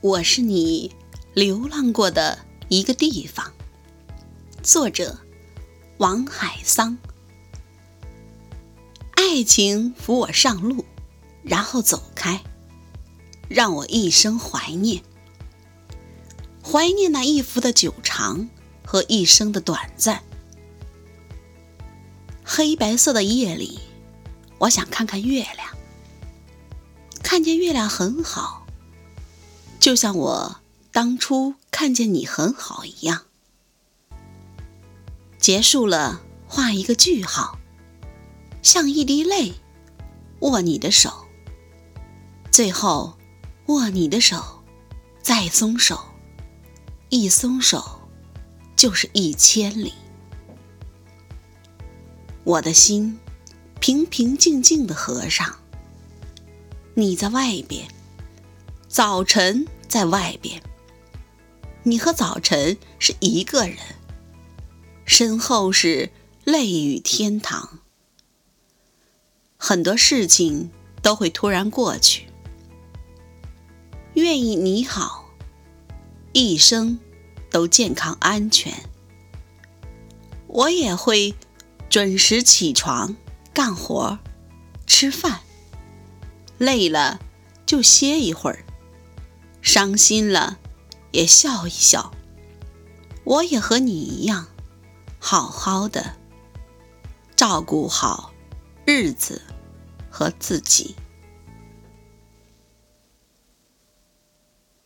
我是你流浪过的一个地方。作者：王海桑。爱情扶我上路，然后走开，让我一生怀念。怀念那一幅的久长和一生的短暂。黑白色的夜里，我想看看月亮。看见月亮很好。就像我当初看见你很好一样，结束了，画一个句号，像一滴泪，握你的手，最后握你的手，再松手，一松手就是一千里。我的心平平静静的合上，你在外边。早晨在外边，你和早晨是一个人，身后是泪雨天堂。很多事情都会突然过去，愿意你好，一生都健康安全。我也会准时起床干活、吃饭，累了就歇一会儿。伤心了，也笑一笑。我也和你一样，好好的照顾好日子和自己。